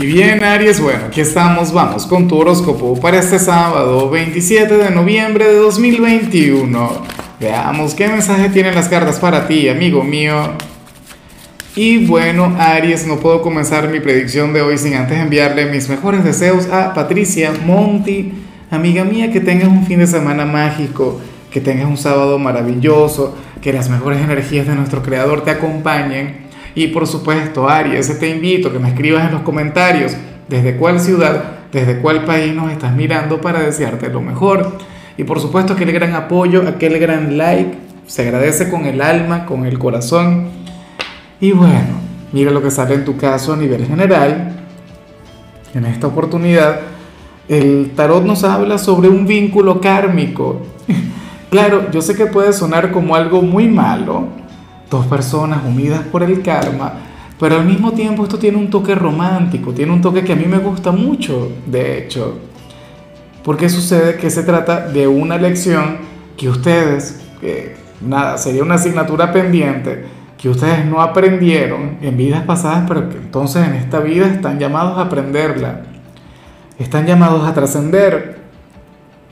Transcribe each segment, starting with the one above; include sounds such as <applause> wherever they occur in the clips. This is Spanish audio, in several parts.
Y bien, Aries, bueno, aquí estamos, vamos con tu horóscopo para este sábado 27 de noviembre de 2021. Veamos qué mensaje tienen las cartas para ti, amigo mío. Y bueno, Aries, no puedo comenzar mi predicción de hoy sin antes enviarle mis mejores deseos a Patricia Monti, amiga mía, que tengas un fin de semana mágico, que tengas un sábado maravilloso, que las mejores energías de nuestro Creador te acompañen y por supuesto, Aries, te invito a que me escribas en los comentarios desde cuál ciudad, desde cuál país nos estás mirando para desearte lo mejor. Y por supuesto, aquel gran apoyo, aquel gran like, se agradece con el alma, con el corazón. Y bueno, mira lo que sale en tu caso a nivel general. En esta oportunidad, el tarot nos habla sobre un vínculo kármico. <laughs> Claro, yo sé que puede sonar como algo muy malo, dos personas unidas por el karma, pero al mismo tiempo esto tiene un toque romántico, tiene un toque que a mí me gusta mucho, de hecho. Porque sucede que se trata de una lección que ustedes, nada, sería una asignatura pendiente, que ustedes no aprendieron en vidas pasadas, pero que entonces en esta vida están llamados a aprenderla, están llamados a trascender.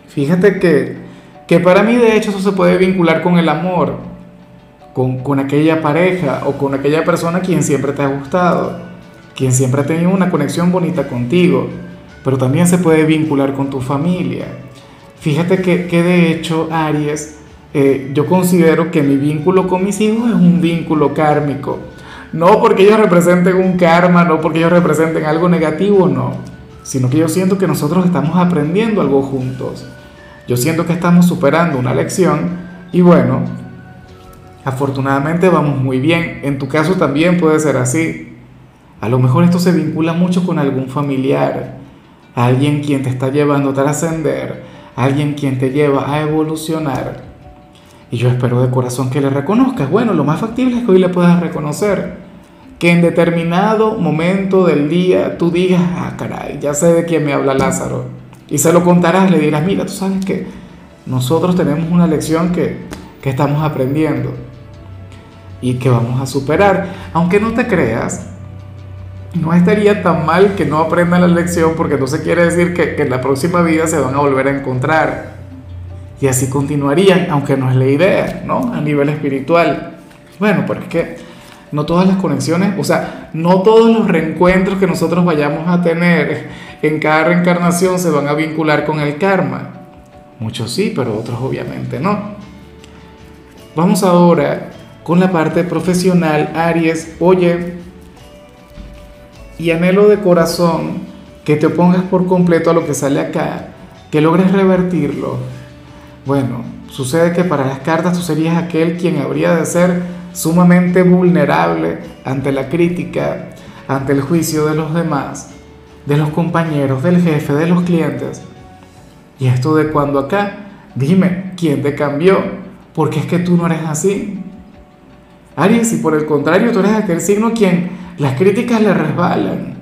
Fíjate que, que para mí de hecho eso se puede vincular con el amor con, aquella pareja o con aquella persona quien siempre te ha gustado, quien siempre ha tenido una conexión bonita contigo, pero también se puede vincular con tu familia. Fíjate que, que de hecho, Aries, eh, yo considero que mi vínculo con mis hijos es un vínculo kármico. No porque ellos representen un karma, no porque ellos representen algo negativo, no. Sino que yo siento que nosotros estamos aprendiendo algo juntos. Yo siento que estamos superando una lección y bueno, Afortunadamente vamos muy bien. En tu caso también puede ser así. A lo mejor esto se vincula mucho con algún familiar, alguien quien te está llevando a trascender, alguien quien te lleva a evolucionar. Y yo espero de corazón que le reconozcas. Bueno, lo más factible es que hoy le puedas reconocer. Que en determinado momento del día tú digas, ah, caray, ya sé de quién me habla Lázaro. Y se lo contarás, le dirás, mira, tú sabes que nosotros tenemos una lección que, que estamos aprendiendo y que vamos a superar. Aunque no te creas, no estaría tan mal que no aprendan la lección porque se quiere decir que, que, en la próxima vida se van a volver a encontrar. Y así continuarían, aunque no es la idea, ¿no? A nivel espiritual. Bueno, pero es que no todas las conexiones, o sea, no todos los reencuentros que nosotros vayamos a tener en cada reencarnación se van a vincular con el karma. Muchos sí, pero otros obviamente no. Vamos ahora con la parte profesional, Aries, oye, y anhelo de corazón que te opongas por completo a lo que sale acá, que logres revertirlo. Bueno, sucede que para las cartas tú serías aquel quien habría de ser sumamente vulnerable ante la crítica, ante el juicio de los demás, de los compañeros, del jefe, de los clientes. Y esto de cuando acá, dime, ¿quién te cambió? Porque es que tú no eres así. Aries, y por el contrario tú eres aquel signo quien las críticas le resbalan.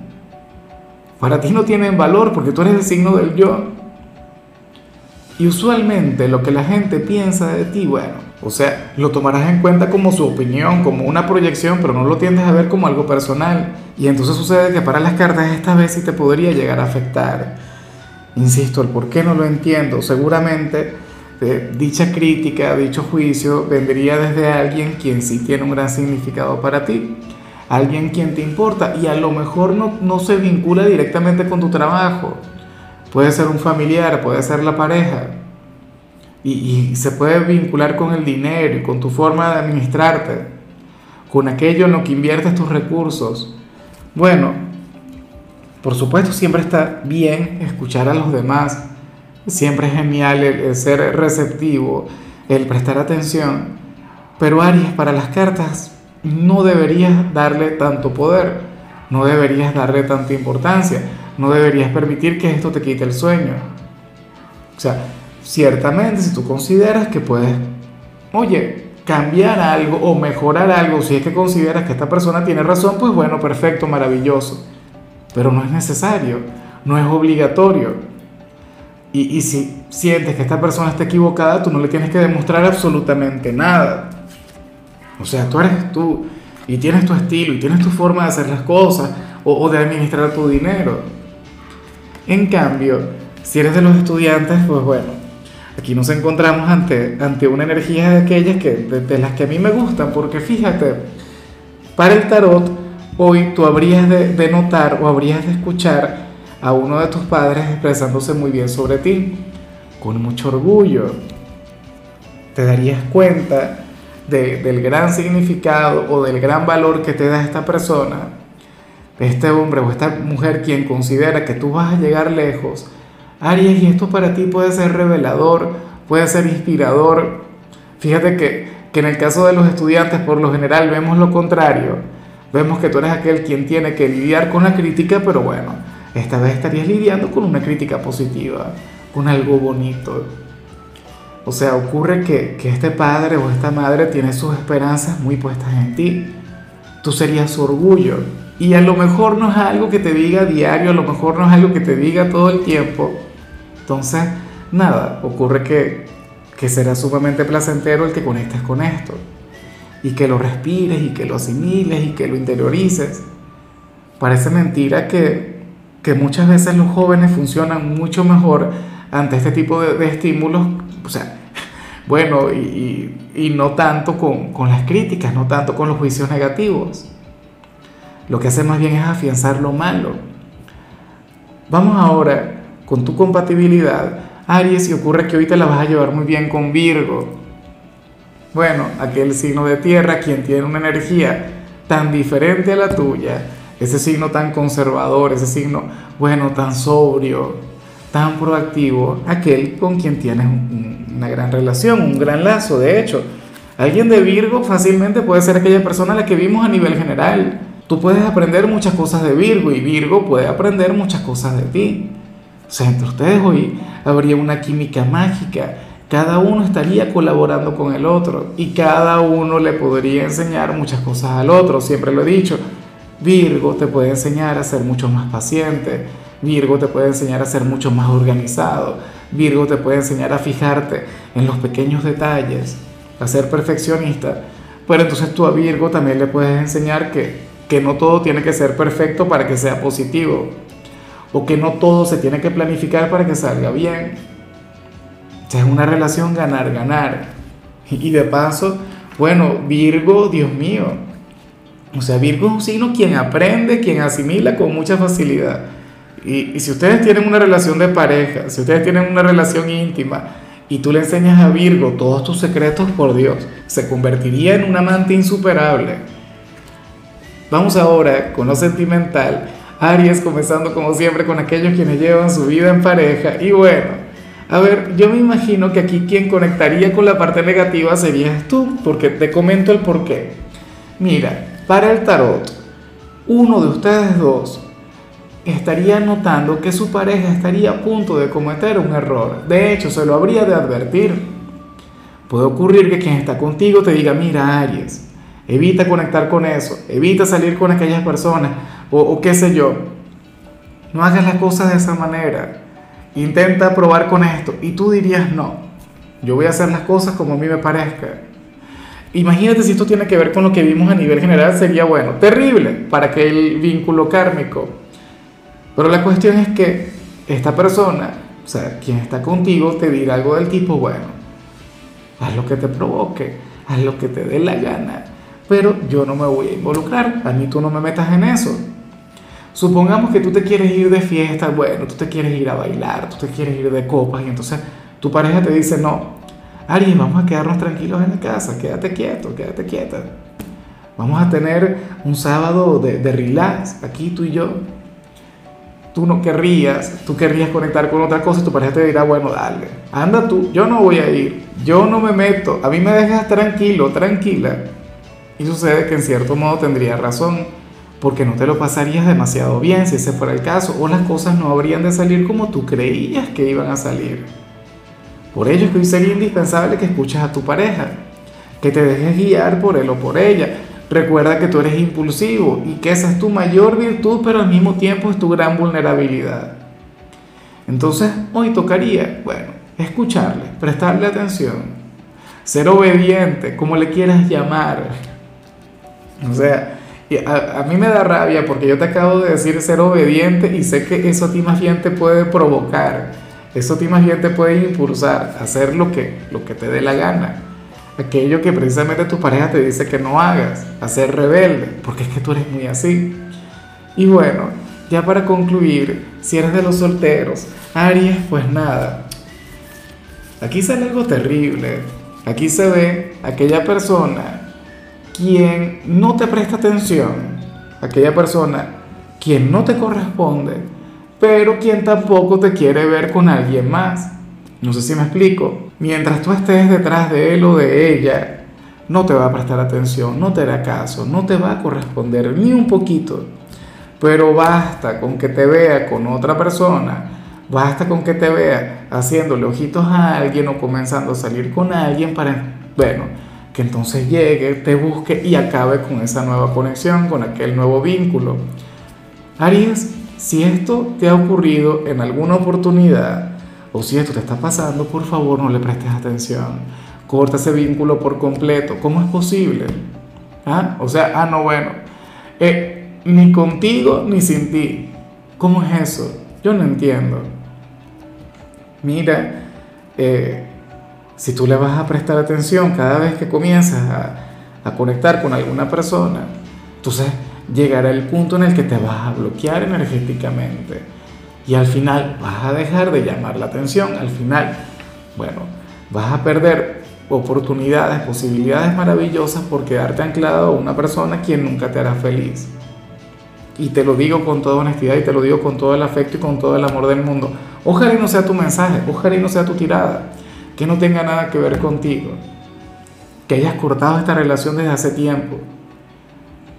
Para ti no tienen valor porque tú eres el signo del yo. Y usualmente lo que la gente piensa de ti, bueno, o sea, lo tomarás en cuenta como su opinión, como una proyección, pero no lo tiendes a ver como algo personal. Y entonces sucede que para las cartas esta vez sí te podría llegar a afectar. Insisto, el por qué no lo entiendo. Seguramente dicha crítica, dicho juicio, vendría desde alguien quien sí tiene un gran significado para ti, alguien quien te importa y a lo mejor no, no se vincula directamente con tu trabajo. Puede ser un familiar, puede ser la pareja. Y, y se puede vincular con el dinero y con tu forma de administrarte, con aquello en lo que inviertes tus recursos. Bueno, por supuesto siempre está bien escuchar a los demás, Siempre es genial el, ser receptivo, el prestar atención. Pero Aries, para las cartas no deberías darle tanto poder, no deberías darle tanta importancia, no deberías permitir que esto te quite el sueño. O sea, ciertamente si tú consideras que puedes, oye, cambiar algo o mejorar algo, si es que consideras que esta persona tiene razón, pues bueno, perfecto, maravilloso. Pero no es necesario, no es obligatorio. Y, si sientes que esta persona está equivocada, tú no le tienes que demostrar absolutamente nada. O sea, tú eres tú y tienes tu estilo y tienes tu forma de hacer las cosas. o, de administrar tu dinero. En cambio, si eres de los estudiantes, pues bueno, aquí nos encontramos ante, ante una energía de aquellas que, de, las que a mí me gustan, porque fíjate, para el tarot, hoy tú habrías de, de notar o habrías de escuchar a uno de tus padres expresándose muy bien sobre ti, con mucho orgullo. Te darías cuenta del gran significado o del gran valor que te da esta persona, este hombre o esta mujer quien considera que tú vas a llegar lejos, Aries, y esto para ti puede ser revelador, puede ser inspirador. Fíjate que, que en el caso de los estudiantes, por lo general, vemos lo contrario. Vemos que tú eres aquel quien tiene que lidiar con la crítica, pero bueno, esta vez estarías lidiando con una crítica positiva, con algo bonito. O sea, ocurre que, este padre o esta madre tiene sus esperanzas muy puestas en ti. Tú serías su orgullo. Y a lo mejor no es algo que te diga diario, a lo mejor no es algo que te diga todo el tiempo. Entonces, nada, ocurre que, que será sumamente placentero el que conectes con esto. Y que lo respires y que lo asimiles y que lo interiorices. Parece mentira que, que muchas veces los jóvenes funcionan mucho mejor ante este tipo de, estímulos o sea, <laughs> bueno, y, no tanto con, con, las críticas, no tanto con los juicios negativos. Lo que hace más bien es afianzar lo malo. Vamos ahora con tu compatibilidad, Aries, y ocurre que hoy te la vas a llevar muy bien con Virgo. Bueno, aquel signo de tierra, quien tiene una energía tan diferente a la tuya, ese signo tan conservador, ese signo, bueno, tan sobrio, tan proactivo, aquel con quien tienes una gran relación, un gran lazo. De hecho, alguien de Virgo fácilmente puede ser aquella persona a la que vimos a nivel general. Tú puedes aprender muchas cosas de Virgo y Virgo puede aprender muchas cosas de ti. O sea, entre ustedes hoy habría una química mágica. Cada uno estaría colaborando con el otro y cada uno le podría enseñar muchas cosas al otro. Siempre lo he dicho, Virgo te puede enseñar a ser mucho más paciente, Virgo te puede enseñar a ser mucho más organizado. Virgo te puede enseñar a fijarte en los pequeños detalles, a ser perfeccionista. Pero entonces tú a Virgo también le puedes enseñar que, que no todo tiene que ser perfecto para que sea positivo. O que no todo se tiene que planificar para que salga bien. O es una relación ganar-ganar. Y de paso, bueno, Virgo, Dios mío. O sea, Virgo es un signo quien aprende, quien asimila con mucha facilidad. Y, si ustedes tienen una relación de pareja, si ustedes tienen una relación íntima y tú le enseñas a Virgo todos tus secretos, por Dios, se convertiría en un amante insuperable. Vamos ahora con lo sentimental. Aries comenzando como siempre con aquellos quienes llevan su vida en pareja. Y bueno, a ver, yo me imagino que aquí quien conectaría con la parte negativa serías tú, porque te comento el por qué. Mira, para el tarot, uno de ustedes dos estaría notando que su pareja estaría a punto de cometer un error. De hecho, se lo habría de advertir. Puede ocurrir que quien está contigo te diga, mira Aries, evita conectar con eso, evita salir con aquellas personas, o, qué sé yo. No hagas las cosas de esa manera. Intenta probar con esto. Y tú dirías, no, yo voy a hacer las cosas como a mí me parezca. Imagínate si esto tiene que ver con lo que vimos a nivel general, sería bueno, terrible para que el vínculo kármico pero la cuestión es que esta persona, o sea, quien está contigo, te dirá algo del tipo, bueno, haz lo que te provoque, haz lo que te dé la gana, pero yo no me voy a involucrar, a mí tú no me metas en eso. Supongamos que tú te quieres ir de fiesta, bueno, tú te quieres ir a bailar, tú te quieres ir de copas y entonces tu pareja te dice, no, Ari, vamos a quedarnos tranquilos en la casa, quédate quieto, quédate quieta. Vamos a tener un sábado de, de relax, aquí tú y yo, tú no querrías, tú querrías conectar con otra cosa, tu pareja te dirá, bueno, dale, anda tú, yo no voy a ir, yo no me meto, a mí me dejas tranquilo, tranquila. Y sucede que en cierto modo tendría razón, porque no te lo pasarías demasiado bien si ese fuera el caso, o las cosas no habrían de salir como tú creías que iban a salir. Por ello es que hoy sería indispensable que escuches a tu pareja, que te dejes guiar por él o por ella, Recuerda que tú eres impulsivo y que esa es tu mayor virtud, pero al mismo tiempo es tu gran vulnerabilidad. Entonces, hoy tocaría, bueno, escucharle, prestarle atención, ser obediente, como le quieras llamar. O sea, a, a, mí me da rabia porque yo te acabo de decir ser obediente y sé que eso a ti más bien te puede provocar, eso a ti más bien te puede impulsar a hacer lo que, lo que te dé la gana. Aquello que precisamente tu pareja te dice que no hagas, a ser rebelde, porque es que tú eres muy así. Y bueno, ya para concluir, si eres de los solteros, Aries, pues nada. Aquí sale algo terrible. Aquí se ve aquella persona quien no te presta atención, aquella persona quien no te corresponde, pero quien tampoco te quiere ver con alguien más. No sé si me explico. Mientras tú estés detrás de él o de ella, no te va a prestar atención, no te hará caso, no te va a corresponder ni un poquito. Pero basta con que te vea con otra persona, basta con que te vea haciéndole ojitos a alguien o comenzando a salir con alguien para, bueno, que entonces llegue, te busque y acabe con esa nueva conexión, con aquel nuevo vínculo. Aries, si esto te ha ocurrido en alguna oportunidad, o si esto te está pasando, por favor no le prestes atención. Corta ese vínculo por completo. ¿Cómo es posible? ¿Ah? O sea, ah, no, bueno. Eh, ni contigo ni sin ti. ¿Cómo es eso? Yo no entiendo. Mira, eh, si tú le vas a prestar atención cada vez que comienzas a, a conectar con alguna persona, entonces llegará el punto en el que te vas a bloquear energéticamente y al final vas a dejar de llamar la atención, al final, bueno, vas a perder oportunidades, posibilidades maravillosas por quedarte anclado a una persona quien nunca te hará feliz. Y te lo digo con toda honestidad y te lo digo con todo el afecto y con todo el amor del mundo. Ojalá y no sea tu mensaje, ojalá y no sea tu tirada que no tenga nada que ver contigo, que hayas cortado esta relación desde hace tiempo.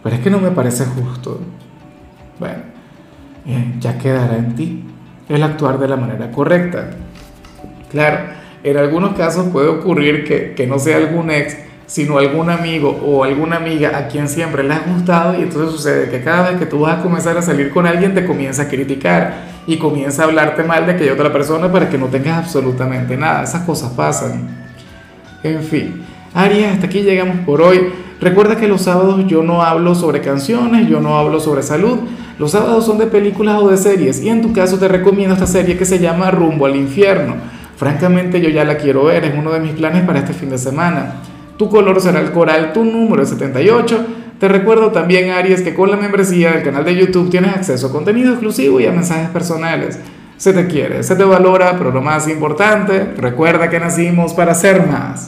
Pero es que no me parece justo. Bueno, eh, ya quedará en ti el actuar de la manera correcta. Claro, en algunos casos puede ocurrir que, que no sea algún ex, sino algún amigo o alguna amiga a quien siempre le has gustado y entonces sucede que cada vez que tú vas a comenzar a salir con alguien te comienza a criticar y comienza a hablarte mal de aquella otra persona para que no tengas absolutamente nada. Esas cosas pasan. En fin, Aries, hasta aquí llegamos por hoy. Recuerda que los sábados yo no hablo sobre canciones, yo no hablo sobre salud. Los sábados son de películas o de series y en tu caso te recomiendo esta serie que se llama Rumbo al Infierno. Francamente yo ya la quiero ver, es uno de mis planes para este fin de semana. Tu color será el coral, tu número es 78. Te recuerdo también, Aries, que con la membresía del canal de YouTube tienes acceso a contenido exclusivo y a mensajes personales. Se te quiere, se te valora, pero lo más importante, recuerda que nacimos para ser más.